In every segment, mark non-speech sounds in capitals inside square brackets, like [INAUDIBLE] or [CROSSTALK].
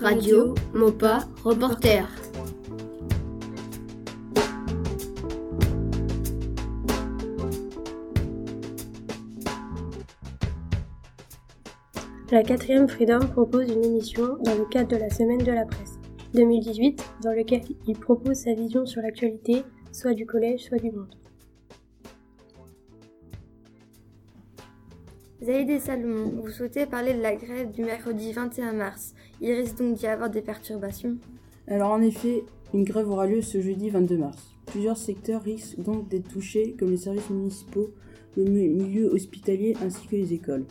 Radio, Mopa, reporter. La quatrième Freedom propose une émission dans le cadre de la Semaine de la Presse 2018, dans lequel il propose sa vision sur l'actualité, soit du collège, soit du monde. Zaïd Salomon, vous souhaitez parler de la grève du mercredi 21 mars. Il risque donc d'y avoir des perturbations Alors en effet, une grève aura lieu ce jeudi 22 mars. Plusieurs secteurs risquent donc d'être touchés, comme les services municipaux, le milieu hospitalier ainsi que les écoles.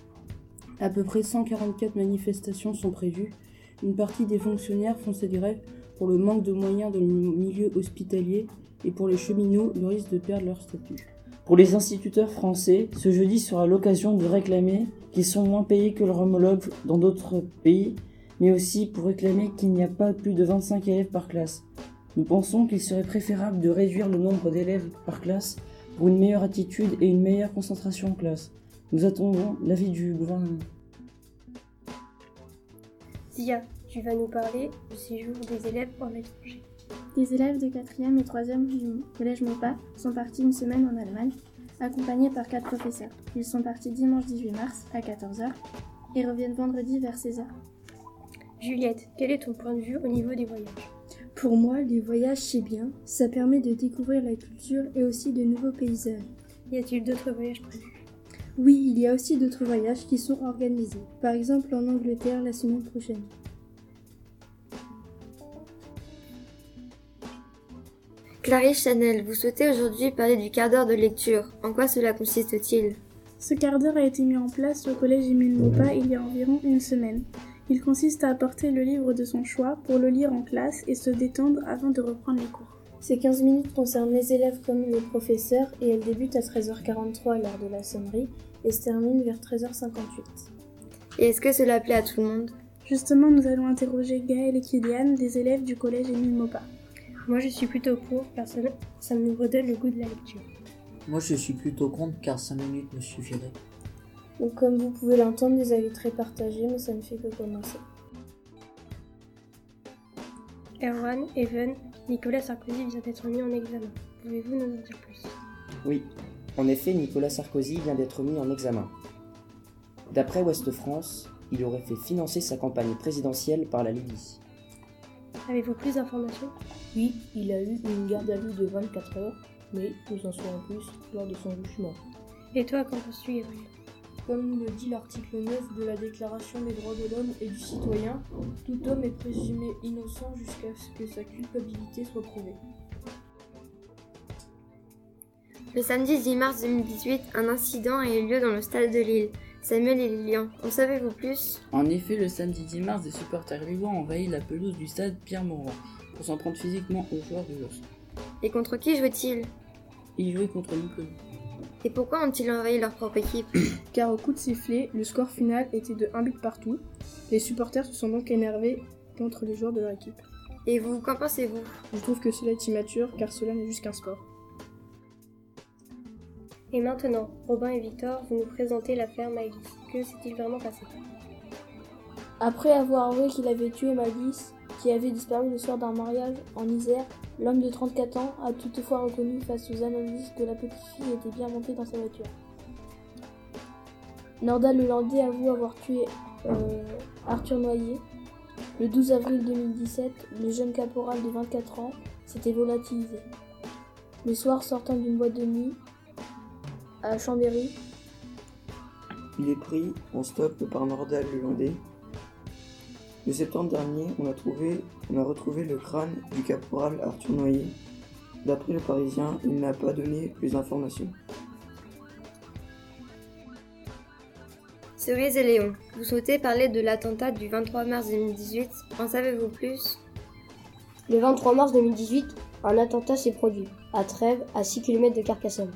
À peu près 144 manifestations sont prévues. Une partie des fonctionnaires font cette grève pour le manque de moyens dans le milieu hospitalier et pour les cheminots, le risque de perdre leur statut. Pour les instituteurs français, ce jeudi sera l'occasion de réclamer qu'ils sont moins payés que leurs homologues dans d'autres pays, mais aussi pour réclamer qu'il n'y a pas plus de 25 élèves par classe. Nous pensons qu'il serait préférable de réduire le nombre d'élèves par classe pour une meilleure attitude et une meilleure concentration en classe. Nous attendons l'avis du gouvernement. Zia, tu vas nous parler du séjour des élèves en étranger. Les élèves de 4e et 3e du collège Mopa sont partis une semaine en Allemagne, accompagnés par quatre professeurs. Ils sont partis dimanche 18 mars à 14h et reviennent vendredi vers 16h. Juliette, quel est ton point de vue au niveau des voyages? Pour moi, les voyages, c'est bien. Ça permet de découvrir la culture et aussi de nouveaux paysages. Y a-t-il d'autres voyages prévus? Oui, il y a aussi d'autres voyages qui sont organisés, par exemple en Angleterre la semaine prochaine. Clarisse Chanel, vous souhaitez aujourd'hui parler du quart d'heure de lecture. En quoi cela consiste-t-il? Ce quart d'heure a été mis en place au collège Émile Maupas il y a environ une semaine. Il consiste à apporter le livre de son choix pour le lire en classe et se détendre avant de reprendre les cours. Ces 15 minutes concernent les élèves comme les professeurs et elles débutent à 13h43 lors de la sonnerie et se terminent vers 13h58. Et est-ce que cela plaît à tout le monde? Justement, nous allons interroger Gaël et Kylian, des élèves du collège Émile Maupas. Moi, je suis plutôt pour, car ça, ça me redonne le goût de la lecture. Moi, je suis plutôt contre, car 5 minutes me suffiraient. Donc, comme vous pouvez l'entendre, des avis très partagés, mais ça ne fait que commencer. Erwan, Evan, Nicolas Sarkozy vient d'être mis en examen. Pouvez-vous nous en dire plus? Oui, en effet, Nicolas Sarkozy vient d'être mis en examen. D'après Ouest France, il aurait fait financer sa campagne présidentielle par la Libye. Avez-vous plus d'informations? Oui, il a eu une garde à vue de 24 heures, mais nous en saurons plus lors de son jugement. Et toi, qu'en penses-tu, Gabriel? Comme le dit l'article 9 de la Déclaration des droits de l'homme et du citoyen, tout homme est présumé innocent jusqu'à ce que sa culpabilité soit prouvée. Le samedi 10 mars 2018, un incident a eu lieu dans le stade de Lille. Samuel et Lilian, en savez-vous plus? En effet, le samedi 10 mars, des supporters lillois ont envahi la pelouse du stade Pierre-Mauroy pour s'en prendre physiquement aux joueurs de l'OS. Et contre qui jouaient-ils Ils jouaient contre Montpellier. Et pourquoi ont-ils envahi leur propre équipe? [COUGHS] Car au coup de sifflet, le score final était de 1 but partout. Les supporters se sont donc énervés contre les joueurs de leur équipe. Et vous, qu'en pensez-vous? Je trouve que cela est immature car cela n'est juste qu'un sport. Et maintenant, Robin et Victor, vous nous présentez l'affaire Maëlys. Que s'est-il vraiment passé? Après avoir avoué qu'il avait tué Maëlys, qui avait disparu le soir d'un mariage en Isère, l'homme de 34 ans a toutefois reconnu face aux analyses que la petite fille était bien montée dans sa voiture. Norda Lelandais avoue avoir tué euh, Arthur Noyer. Le 12 avril 2017, le jeune caporal de 24 ans s'était volatilisé. Le soir, sortant d'une boîte de nuit, à Chambéry. Il est pris en stop par Nordal Lelandais. Le septembre dernier, on a, trouvé, on a retrouvé le crâne du caporal Arthur Noyer. D'après le Parisien, il n'a pas donné plus d'informations. Cerise et Léon, vous souhaitez parler de l'attentat du 23 mars 2018. En savez-vous plus? Le 23 mars 2018, un attentat s'est produit, à Trèves, à 6 km de Carcassonne.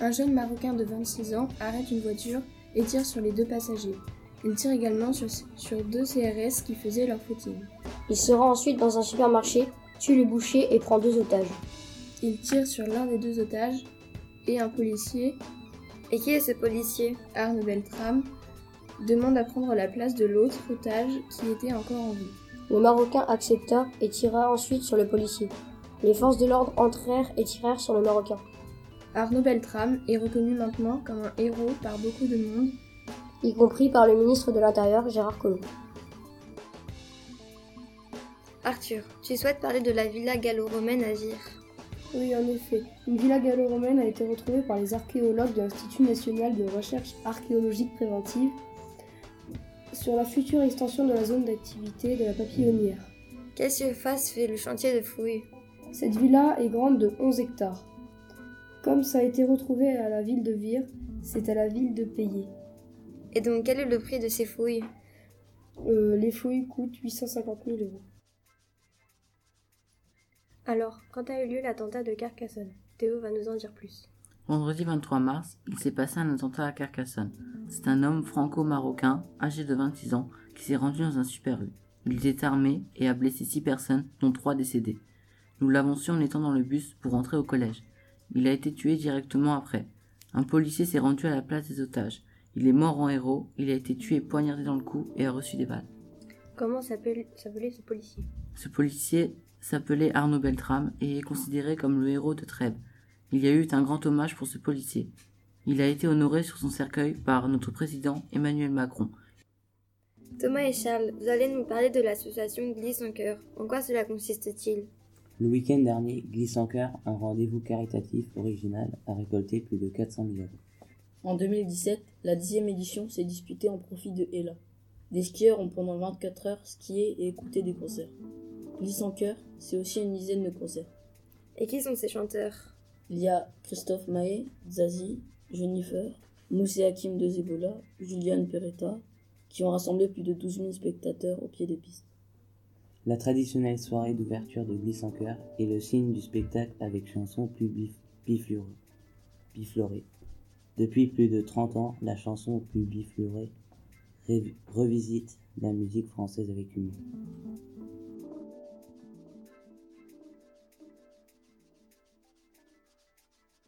Un jeune Marocain de 26 ans arrête une voiture et tire sur les deux passagers. Il tire également sur, sur deux CRS qui faisaient leur footing. Il se rend ensuite dans un supermarché, tue le boucher et prend deux otages. Il tire sur l'un des deux otages et un policier. Et qui est ce policier? Arne Beltram demande à prendre la place de l'autre otage qui était encore en vie. Le Marocain accepta et tira ensuite sur le policier. Les forces de l'ordre entrèrent et tirèrent sur le Marocain. Arnaud Beltrame est reconnu maintenant comme un héros par beaucoup de monde, y compris par le ministre de l'Intérieur Gérard Collomb. Arthur, tu souhaites parler de la villa gallo-romaine à Vire? Oui, en effet. Une villa gallo-romaine a été retrouvée par les archéologues de l'Institut national de recherche archéologique préventive sur la future extension de la zone d'activité de la papillonnière. Quelle surface fait le chantier de fouilles? Cette villa est grande de 11 hectares. Comme ça a été retrouvé à la ville de Vire, c'est à la ville de payer. Et donc quel est le prix de ces fouilles? Euh, Les fouilles coûtent 850 000 euros. Alors, quand a eu lieu l'attentat de Carcassonne? Théo va nous en dire plus. Vendredi 23 mars, il s'est passé un attentat à Carcassonne. C'est un homme franco-marocain, âgé de 26 ans, qui s'est rendu dans un super U. Il était armé et a blessé 6 personnes, dont 3 décédées. Nous l'avons su en étant dans le bus pour rentrer au collège. Il a été tué directement après. Un policier s'est rendu à la place des otages. Il est mort en héros, il a été tué poignardé dans le cou et a reçu des balles. Comment s'appelait ce policier? Ce policier s'appelait Arnaud Beltrame et est considéré comme le héros de Trèbes. Il y a eu un grand hommage pour ce policier. Il a été honoré sur son cercueil par notre président Emmanuel Macron. Thomas et Charles, vous allez nous parler de l'association Glisse en cœur. En quoi cela consiste-t-il? Le week-end dernier, Glisse en cœur, un rendez-vous caritatif original, a récolté plus de 400 000 euros. En 2017, la dixième édition s'est disputée en profit de Ella. Des skieurs ont pendant 24 heures skié et écouté des concerts. Glisse en cœur, c'est aussi une dizaine de concerts. Et qui sont ces chanteurs? Il y a Christophe Maé, Zazie, Jennifer, Moussé Hakim de Zebola, Juliane Peretta, qui ont rassemblé plus de 12 000 spectateurs au pied des pistes. La traditionnelle soirée d'ouverture de Glisse en cœur est le signe du spectacle avec chansons plus. Depuis plus de 30 ans, la chanson plus biflorée revisite la musique française avec humour.